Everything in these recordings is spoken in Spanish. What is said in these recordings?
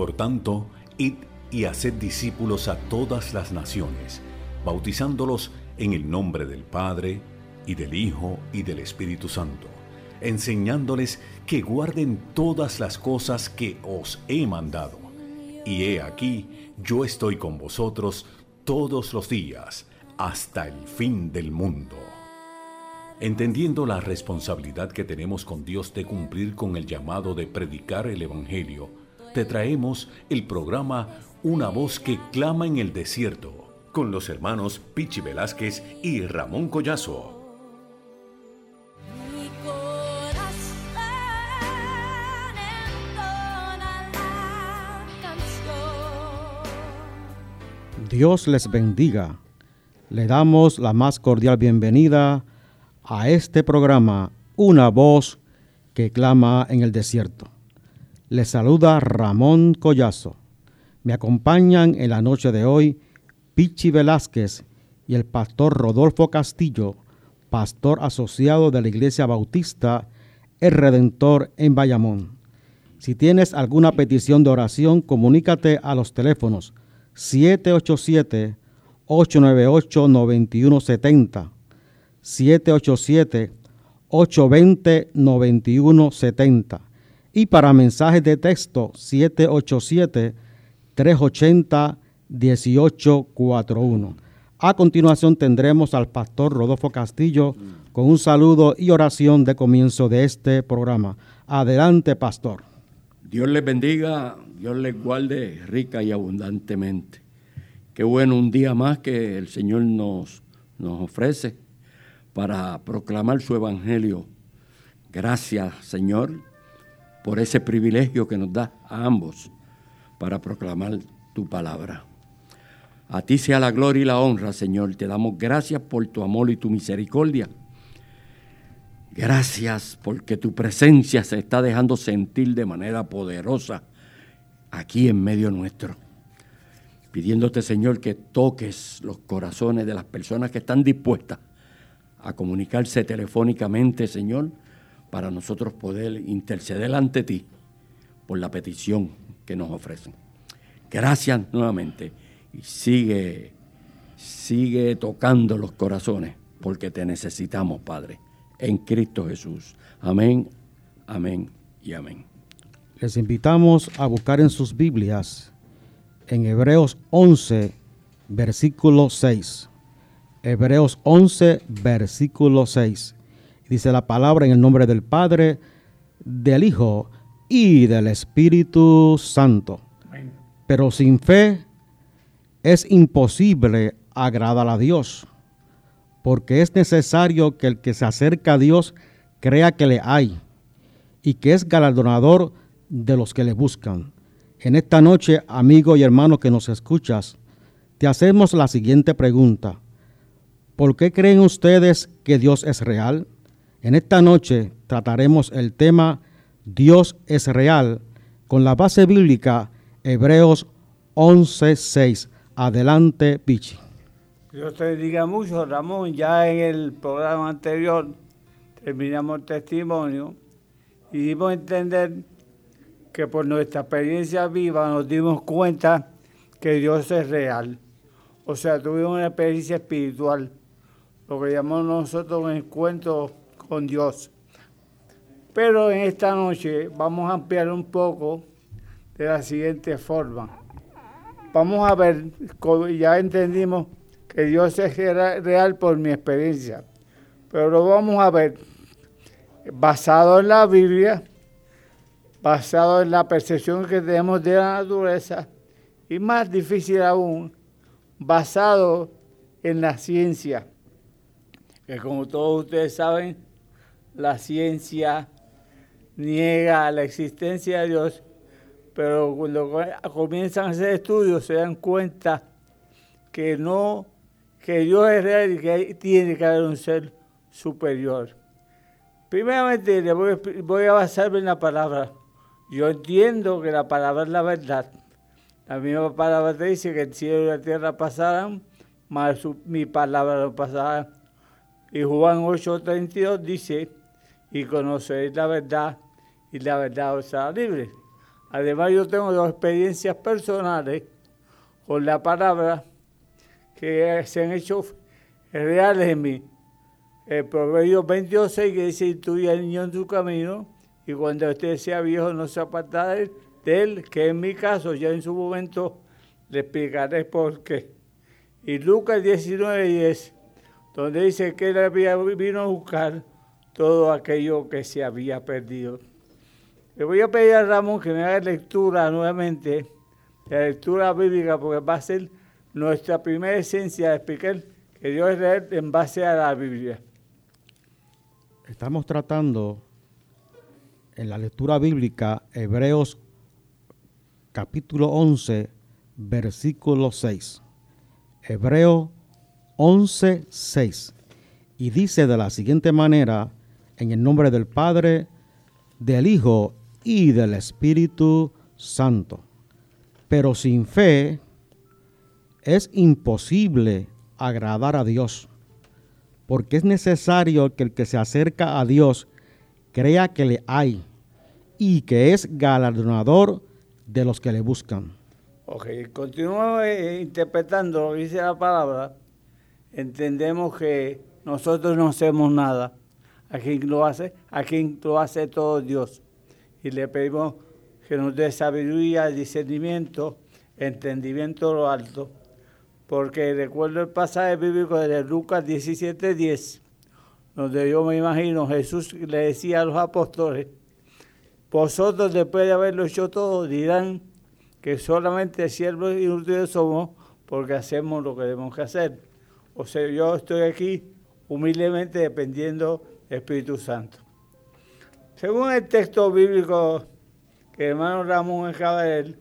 Por tanto, id y haced discípulos a todas las naciones, bautizándolos en el nombre del Padre, y del Hijo, y del Espíritu Santo, enseñándoles que guarden todas las cosas que os he mandado. Y he aquí, yo estoy con vosotros todos los días, hasta el fin del mundo. Entendiendo la responsabilidad que tenemos con Dios de cumplir con el llamado de predicar el Evangelio, te traemos el programa Una voz que clama en el desierto, con los hermanos Pichi Velázquez y Ramón Collazo. Dios les bendiga. Le damos la más cordial bienvenida a este programa, Una voz que clama en el desierto. Les saluda Ramón Collazo. Me acompañan en la noche de hoy Pichi Velázquez y el pastor Rodolfo Castillo, pastor asociado de la Iglesia Bautista El Redentor en Bayamón. Si tienes alguna petición de oración, comunícate a los teléfonos 787 898 9170 787-820-9170 y para mensajes de texto 787-380-1841. A continuación tendremos al pastor Rodolfo Castillo con un saludo y oración de comienzo de este programa. Adelante, pastor. Dios les bendiga, Dios les guarde rica y abundantemente. Qué bueno un día más que el Señor nos, nos ofrece para proclamar su evangelio. Gracias, Señor, por ese privilegio que nos da a ambos para proclamar tu palabra. A ti sea la gloria y la honra, Señor. Te damos gracias por tu amor y tu misericordia. Gracias porque tu presencia se está dejando sentir de manera poderosa aquí en medio nuestro. Pidiéndote, Señor, que toques los corazones de las personas que están dispuestas a comunicarse telefónicamente, Señor, para nosotros poder interceder ante ti por la petición que nos ofrecen. Gracias nuevamente y sigue, sigue tocando los corazones porque te necesitamos, Padre, en Cristo Jesús. Amén, amén y amén. Les invitamos a buscar en sus Biblias en Hebreos 11, versículo 6. Hebreos 11, versículo 6. Dice la palabra en el nombre del Padre, del Hijo y del Espíritu Santo. Pero sin fe es imposible agradar a Dios, porque es necesario que el que se acerca a Dios crea que le hay y que es galardonador de los que le buscan. En esta noche, amigo y hermano que nos escuchas, te hacemos la siguiente pregunta. ¿Por qué creen ustedes que Dios es real? En esta noche trataremos el tema Dios es real con la base bíblica Hebreos 11:6. Adelante, Pichi. Dios te diga mucho, Ramón. Ya en el programa anterior terminamos el testimonio y dimos a entender que por nuestra experiencia viva nos dimos cuenta que Dios es real. O sea, tuvimos una experiencia espiritual lo que llamamos nosotros un encuentro con Dios. Pero en esta noche vamos a ampliar un poco de la siguiente forma. Vamos a ver, ya entendimos que Dios es real por mi experiencia, pero lo vamos a ver basado en la Biblia, basado en la percepción que tenemos de la naturaleza y más difícil aún, basado en la ciencia que como todos ustedes saben, la ciencia niega la existencia de Dios, pero cuando comienzan a hacer estudios se dan cuenta que no, que Dios es real y que tiene que haber un ser superior. Primeramente voy, a basarme en la palabra. Yo entiendo que la palabra es la verdad. La misma palabra te dice que el cielo y la tierra pasarán, mas mi palabra no pasará. Y Juan 8:32 dice, y conoceréis la verdad, y la verdad os hará libre. Además yo tengo dos experiencias personales con la palabra que se han hecho reales en mí. El Proverbio 22, que dice, instruye al niño en su camino, y cuando usted sea viejo no se apartará de él, que en mi caso ya en su momento le explicaré por qué. Y Lucas 19, 10, donde dice que él vino a buscar todo aquello que se había perdido. Le voy a pedir a Ramón que me haga lectura nuevamente, la lectura bíblica, porque va a ser nuestra primera esencia de explicar que Dios es real en base a la Biblia. Estamos tratando en la lectura bíblica Hebreos capítulo 11, versículo 6. Hebreo 11, 6. Y dice de la siguiente manera, en el nombre del Padre, del Hijo y del Espíritu Santo. Pero sin fe es imposible agradar a Dios, porque es necesario que el que se acerca a Dios crea que le hay y que es galardonador de los que le buscan. Ok, continuamos eh, interpretando lo que dice la palabra. Entendemos que nosotros no hacemos nada. A quien lo hace, a quien lo hace todo Dios. Y le pedimos que nos dé sabiduría, discernimiento, entendimiento de lo alto. Porque recuerdo el pasaje bíblico de Lucas 17:10, donde yo me imagino Jesús le decía a los apóstoles, vosotros después de haberlo hecho todo dirán que solamente siervos y útiles somos porque hacemos lo que debemos que hacer. O sea, yo estoy aquí humildemente dependiendo Espíritu Santo. Según el texto bíblico que hermano Ramón acaba de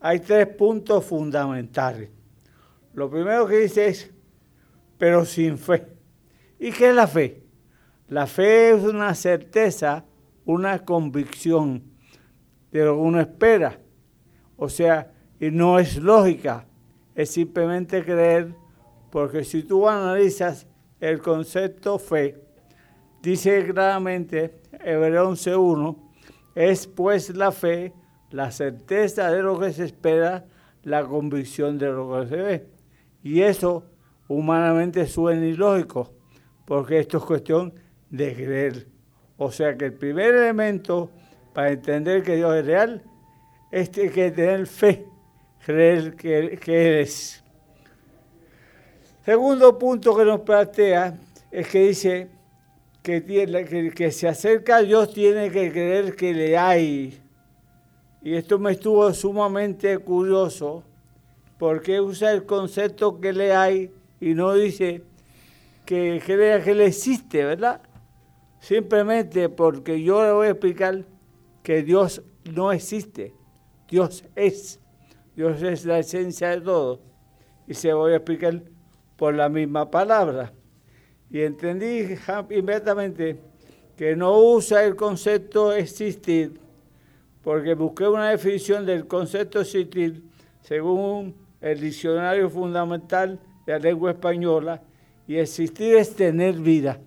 hay tres puntos fundamentales. Lo primero que dice es, pero sin fe. ¿Y qué es la fe? La fe es una certeza, una convicción de lo que uno espera. O sea, y no es lógica, es simplemente creer, porque si tú analizas el concepto fe, dice claramente, Hebreo 11.1, es pues la fe, la certeza de lo que se espera, la convicción de lo que se ve. Y eso humanamente suena ilógico, porque esto es cuestión de creer. O sea que el primer elemento para entender que Dios es real es que tener fe, creer que, que es. Segundo punto que nos plantea es que dice que, tiene, que, que se acerca a Dios tiene que creer que le hay. Y esto me estuvo sumamente curioso, porque usa el concepto que le hay y no dice que crea que le existe, ¿verdad? Simplemente porque yo le voy a explicar que Dios no existe. Dios es. Dios es la esencia de todo. Y se voy a explicar por la misma palabra. Y entendí inmediatamente que no usa el concepto existir, porque busqué una definición del concepto existir según el diccionario fundamental de la lengua española, y existir es tener vida.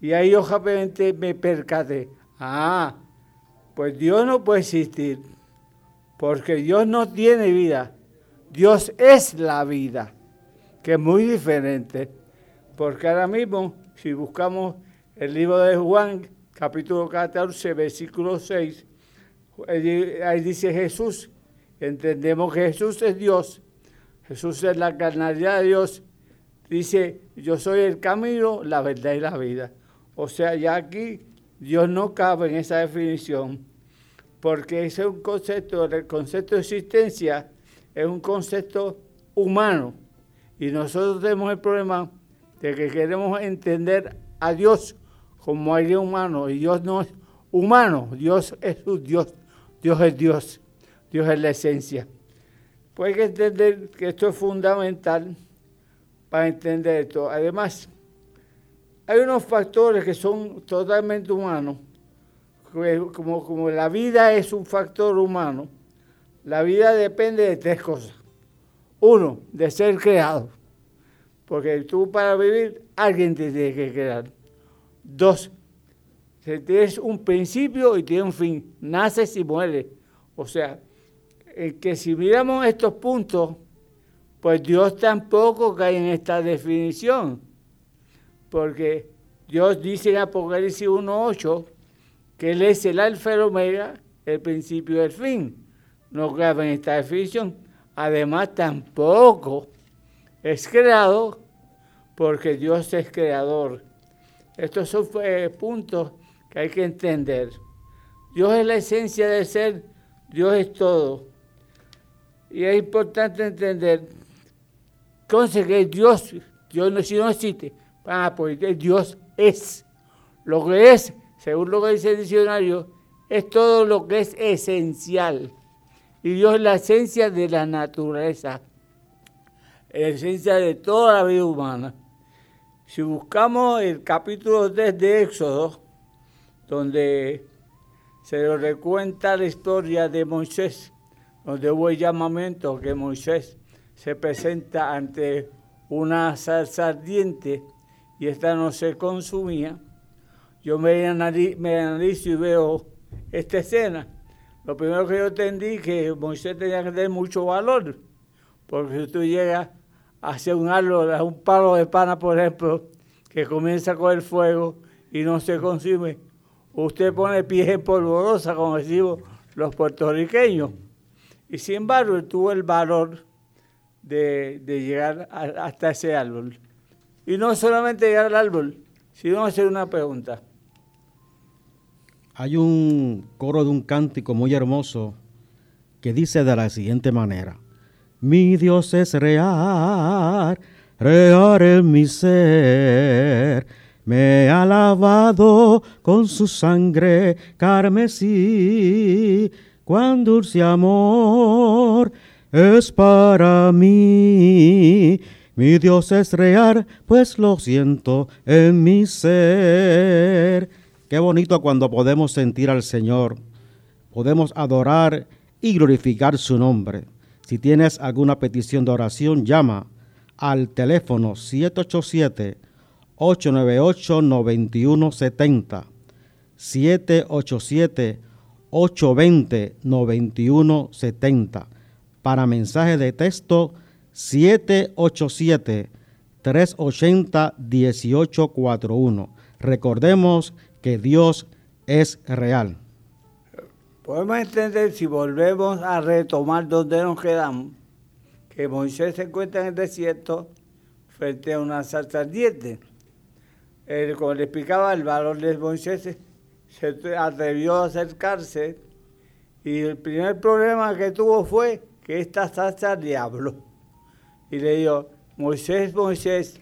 Y ahí yo rápidamente me percaté, ah, pues Dios no puede existir, porque Dios no tiene vida, Dios es la vida, que es muy diferente, porque ahora mismo, si buscamos el libro de Juan, capítulo 14, versículo 6, ahí dice Jesús, entendemos que Jesús es Dios, Jesús es la carnalidad de Dios, dice, yo soy el camino, la verdad y la vida. O sea, ya aquí Dios no cabe en esa definición porque ese es un concepto, el concepto de existencia es un concepto humano y nosotros tenemos el problema de que queremos entender a Dios como alguien humano y Dios no es humano, Dios es un Dios, Dios es Dios, Dios es la esencia. Pues hay que entender que esto es fundamental para entender esto. Además, hay unos factores que son totalmente humanos como, como la vida es un factor humano, la vida depende de tres cosas. Uno, de ser creado, porque tú para vivir alguien te tiene que crear. Dos, tienes un principio y tienes un fin, naces y mueres. O sea, que si miramos estos puntos, pues Dios tampoco cae en esta definición, porque Dios dice en Apocalipsis 1.8 que Él es el alfa y el omega, el principio y el fin. No cabe en esta definición. Además, tampoco es creado porque Dios es creador. Estos son eh, puntos que hay que entender. Dios es la esencia del ser, Dios es todo. Y es importante entender entonces que Dios, Dios no, no existe, ah, pues Dios es. Lo que es, según lo que dice el diccionario, es todo lo que es esencial. Y Dios es la esencia de la naturaleza, la esencia de toda la vida humana. Si buscamos el capítulo 3 de Éxodo, donde se nos recuenta la historia de Moisés, donde hubo el llamamiento que Moisés se presenta ante una salsa ardiente y esta no se consumía, yo me, analizo y veo esta escena. Lo primero que yo entendí que Moisés tenía que tener mucho valor, porque si tú llegas hacia un árbol, un palo de pana, por ejemplo, que comienza a coger fuego y no se consume, usted pone pies en polvorosa, como decimos los puertorriqueños. Y sin embargo, tuvo el valor de, llegar hasta ese árbol. Y no solamente llegar al árbol, sino hacer una pregunta. Hay un coro de un cántico muy hermoso que dice de la siguiente manera. Mi Dios es real, real en mi ser. Me ha lavado con su sangre carmesí, cuán dulce amor es para mí. Mi Dios es real, pues lo siento en mi ser. Qué bonito cuando podemos sentir al Señor, podemos adorar y glorificar su nombre. Si tienes alguna petición de oración, llama al teléfono 787-898-9170. 787-820-9170 para mensaje de texto 787-380-1841. Recordemos que Dios es real. Podemos entender si volvemos a retomar donde nos quedamos, que Moisés se encuentra en el desierto frente a una salsa ardiente. como le explicaba, el valor de Moisés se atrevió a acercarse y el primer problema que tuvo fue que esta salsa diablo. Y le dijo, Moisés, Moisés,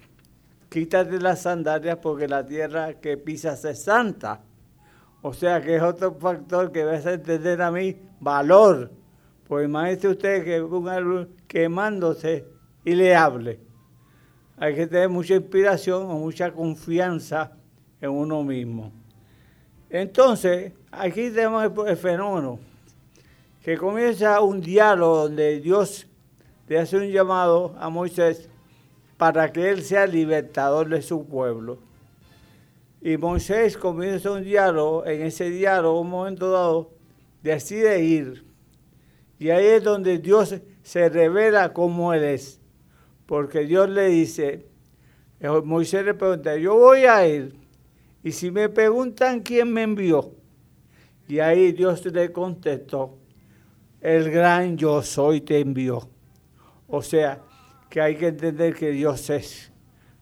quítate las sandalias porque la tierra que pisas es santa. O sea que es otro factor que vas a entender a mí, valor. Pues imagínese usted que un quemándose y le hable. Hay que tener mucha inspiración o mucha confianza en uno mismo. Entonces, aquí tenemos el fenómeno que comienza un diálogo donde Dios le hace un llamado a Moisés para que él sea libertador de su pueblo. Y Moisés comienza un diálogo, en ese diálogo, un momento dado, decide ir. Y ahí es donde Dios se revela como Él es. Porque Dios le dice, eh, Moisés le pregunta, yo voy a ir. Y si me preguntan quién me envió, y ahí Dios le contestó, el gran yo soy te envió. O sea, que hay que entender que Dios es.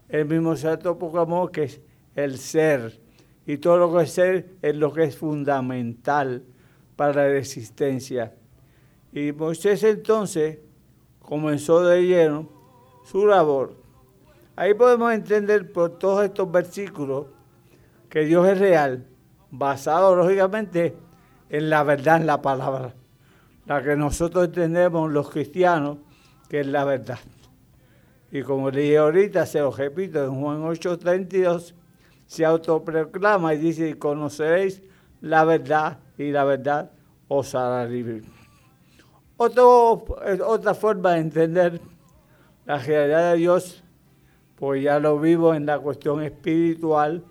El mismo Santo amor que es el ser. Y todo lo que es ser es lo que es fundamental para la existencia. Y Moisés entonces comenzó de lleno su labor. Ahí podemos entender por todos estos versículos que Dios es real, basado lógicamente en la verdad, en la palabra la que nosotros entendemos los cristianos, que es la verdad. Y como le dije ahorita, se lo repito, en Juan 8:32 se autoproclama y dice, conoceréis la verdad y la verdad os hará libre. otra forma de entender la realidad de Dios, pues ya lo vivo en la cuestión espiritual,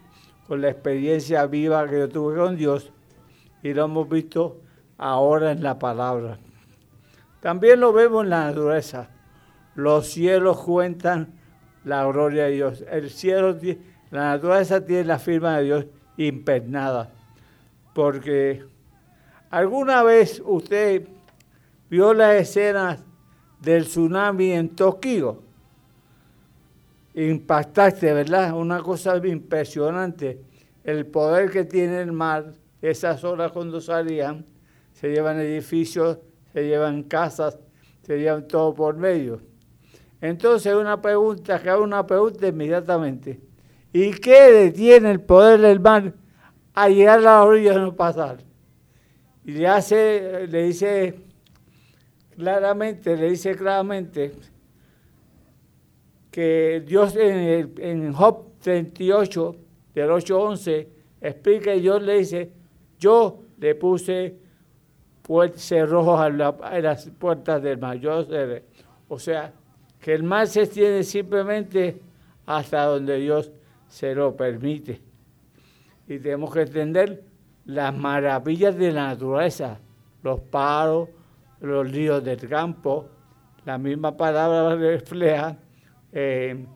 con la experiencia viva que yo tuve con Dios, y lo hemos visto ahora en la palabra. También lo vemos en la naturaleza. Los cielos cuentan la gloria de Dios. El cielo, la naturaleza tiene la firma de Dios impregnada. Porque alguna vez usted vio las escenas del tsunami en Tokio. Impactante, ¿verdad? Una cosa impresionante. El poder que tiene el mar, esas horas cuando salían, se llevan edificios, se llevan casas, se llevan todo por medio. Entonces una pregunta, que hago una pregunta inmediatamente. ¿Y qué detiene el poder del mar a llegar a la orilla y no pasar? Y le hace, le dice claramente, le dice claramente que Dios en, en Job 38, del 8-11, explica y Dios le dice, yo le puse cerrojos a, las puertas del mar. Yo, o sea, que el mar se extiende simplemente hasta donde Dios se lo permite. Y tenemos que entender las maravillas de la naturaleza, los paros, los ríos del campo. La misma palabra refleja en,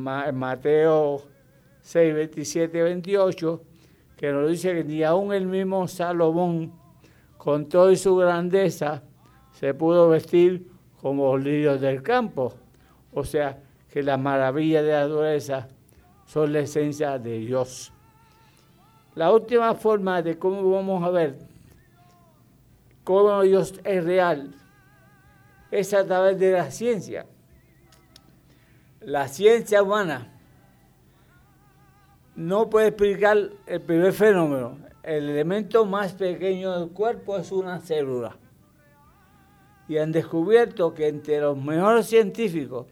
Mateo 6, 27, 28, que nos dice que ni aún el mismo Salomón, con toda su grandeza, se pudo vestir como los lirios del campo. O sea, que las maravillas de la naturaleza son la esencia de Dios. La última forma de cómo vamos a ver cómo Dios es real es a través de la ciencia. La ciencia humana no puede explicar el primer fenómeno. El elemento más pequeño del cuerpo es una célula y han descubierto que entre los mejores científicos,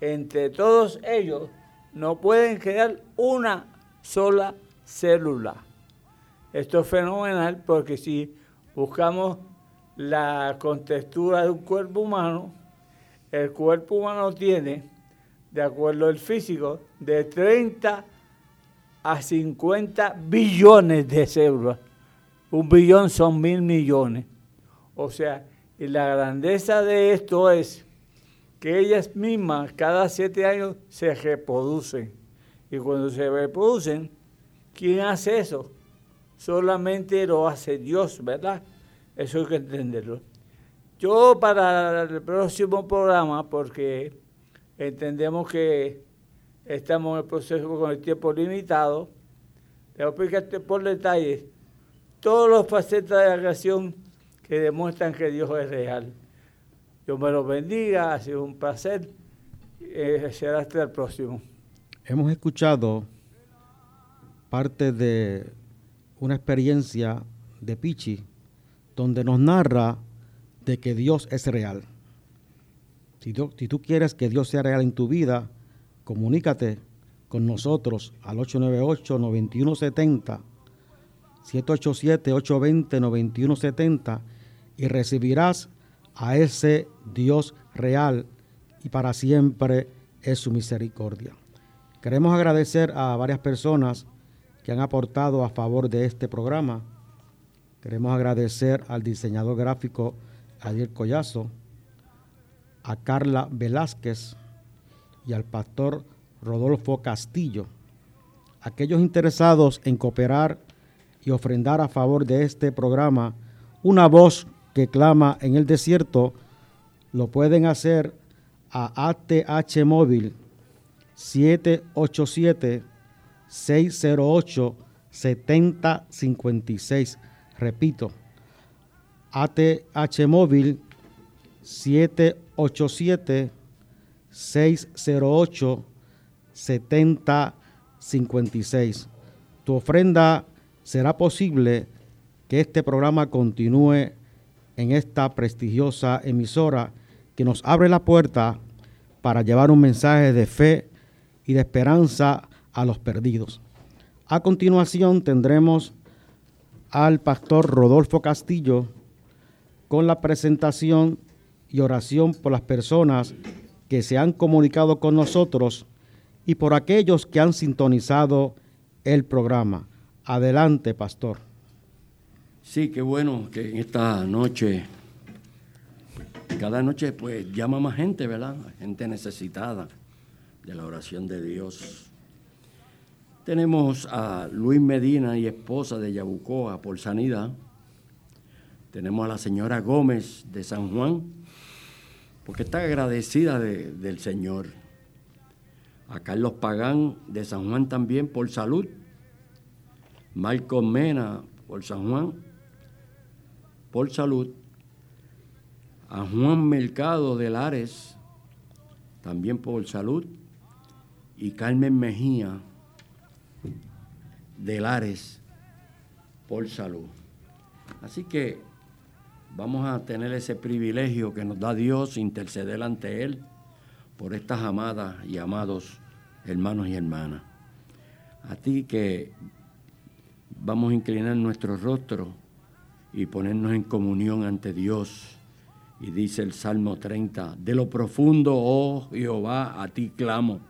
entre todos ellos, no pueden crear una sola célula. Esto es fenomenal porque si buscamos la contextura de un cuerpo humano, el cuerpo humano tiene, de acuerdo al físico, de 30 a 50 billones de células. Un billón son mil millones. O sea, y la grandeza de esto es que ellas mismas cada siete años se reproducen. Y cuando se reproducen, ¿quién hace eso? Solamente lo hace Dios, ¿verdad? Eso hay que entenderlo. Yo para el próximo programa, porque entendemos que estamos en el proceso con el tiempo limitado, le voy a explicar por detalles todos los facetas de la creación que demuestran que Dios es real. Dios me los bendiga, ha sido un placer. Eh, será hasta el próximo. Hemos escuchado parte de una experiencia de Pichi, donde nos narra de que Dios es real. Si tú, si tú quieres que Dios sea real en tu vida, comunícate con nosotros al 898-9170, 787-820-9170 y recibirás a ese Dios real y para siempre es su misericordia. Queremos agradecer a varias personas que han aportado a favor de este programa. Queremos agradecer al diseñador gráfico Adiel Collazo, a Carla Velázquez y al pastor Rodolfo Castillo. Aquellos interesados en cooperar y ofrendar a favor de este programa una voz que clama en el desierto, lo pueden hacer a ATH Móvil 787-608-7056. Repito, ATH Móvil 787-608-7056. Tu ofrenda será posible que este programa continúe en esta prestigiosa emisora que nos abre la puerta para llevar un mensaje de fe y de esperanza a los perdidos. A continuación tendremos al pastor Rodolfo Castillo con la presentación y oración por las personas que se han comunicado con nosotros y por aquellos que han sintonizado el programa. Adelante, pastor. Sí, qué bueno que en esta noche, cada noche pues llama más gente, ¿verdad? Gente necesitada de la oración de Dios. Tenemos a Luis Medina y esposa de Yabucoa por sanidad. Tenemos a la señora Gómez de San Juan, porque está agradecida del Señor. A Carlos Pagán de San Juan también por salud. Marco Mena por San Juan por salud. A Juan Mercado de Lares también por salud. Y Carmen Mejía de Lares por salud. Así que vamos a tener ese privilegio que nos da Dios interceder ante Él por estas amadas y amados hermanos y hermanas. A ti que vamos a inclinar nuestro rostro y ponernos en comunión ante Dios. Y dice el Salmo 30, de lo profundo, oh Jehová, a ti clamo.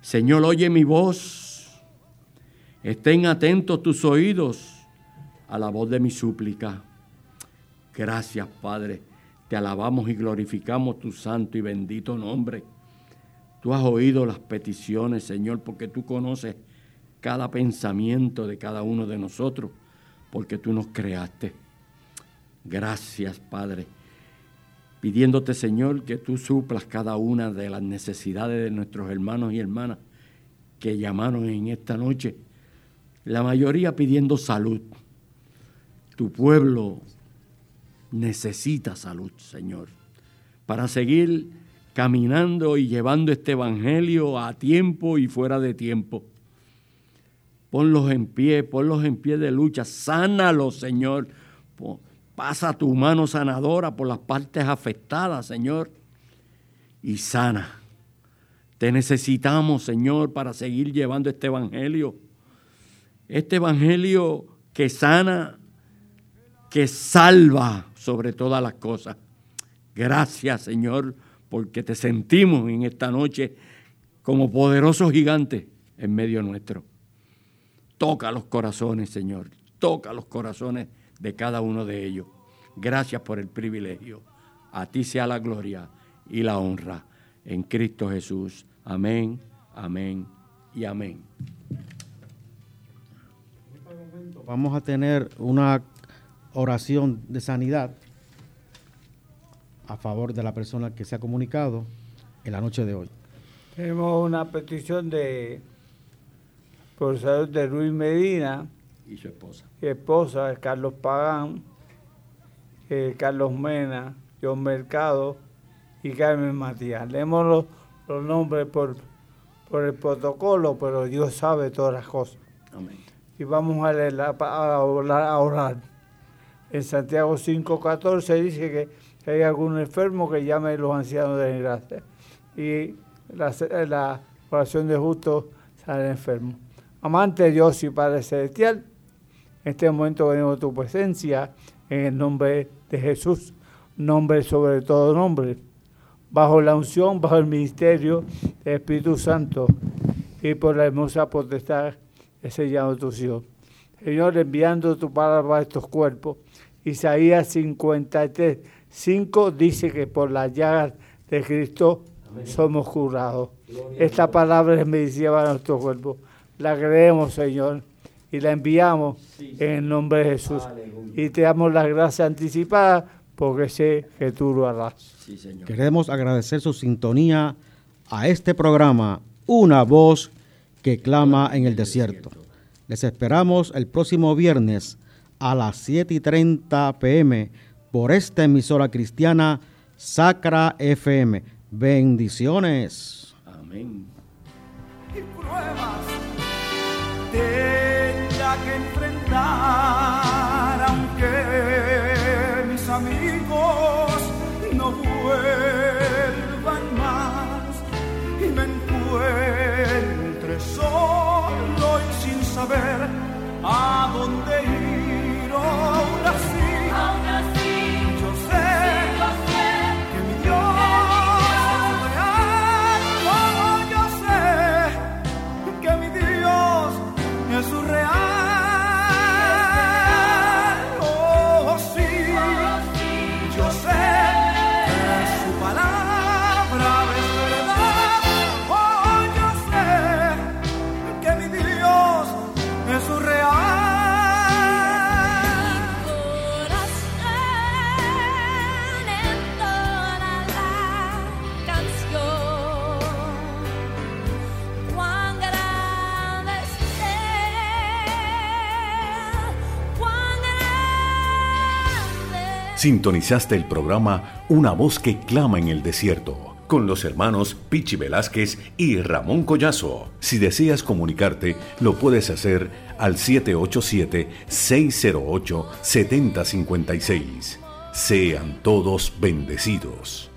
Señor, oye mi voz. Estén atentos tus oídos a la voz de mi súplica. Gracias, Padre. Te alabamos y glorificamos tu santo y bendito nombre. Tú has oído las peticiones, Señor, porque tú conoces cada pensamiento de cada uno de nosotros, porque tú nos creaste. Gracias, Padre. Pidiéndote, Señor, que tú suplas cada una de las necesidades de nuestros hermanos y hermanas que llamaron en esta noche. La mayoría pidiendo salud. Tu pueblo necesita salud, Señor, para seguir caminando y llevando este Evangelio a tiempo y fuera de tiempo. Ponlos en pie, ponlos en pie de lucha, sánalos, Señor. Pasa tu mano sanadora por las partes afectadas, Señor, y sana. Te necesitamos, Señor, para seguir llevando este Evangelio. Este Evangelio que sana, que salva sobre todas las cosas. Gracias, Señor, porque te sentimos en esta noche como poderoso gigante en medio nuestro. Toca los corazones, Señor. Toca los corazones de cada uno de ellos. Gracias por el privilegio. A ti sea la gloria y la honra en Cristo Jesús. Amén, amén y amén. Vamos a tener una oración de sanidad a favor de la persona que se ha comunicado en la noche de hoy. Tenemos una petición de por salud de Luis Medina y su esposa. Y esposa, Carlos Pagán, eh, Carlos Mena, John Mercado y Carmen Matías. Leemos los, los nombres por, por el protocolo, pero Dios sabe todas las cosas. Amén. Y vamos a, leer, a, orar, a orar. En Santiago 5.14 dice que hay algún enfermo que llame a los ancianos de gracia. Y la, la oración de justo sale enfermo. Amante de Dios y Padre Celestial, en este momento venimos a tu presencia en el nombre de Jesús, nombre sobre todo nombre, bajo la unción, bajo el ministerio del Espíritu Santo y por la hermosa potestad que se llama tu Señor. Señor, enviando tu palabra a estos cuerpos, Isaías 53, 5 dice que por las llagas de Cristo somos curados. Esta palabra es medicina para nuestro cuerpo la creemos, Señor, y la enviamos en el nombre de Jesús. Y te damos las gracias anticipadas porque sé que tú lo harás. Queremos agradecer su sintonía a este programa, Una voz que clama en el desierto. Les esperamos el próximo viernes a las 7 y 30 pm por esta emisora cristiana Sacra FM. Bendiciones. Amén tenga que enfrentar, Sintonizaste el programa Una voz que clama en el desierto con los hermanos Pichi Velázquez y Ramón Collazo. Si deseas comunicarte, lo puedes hacer al 787-608-7056. Sean todos bendecidos.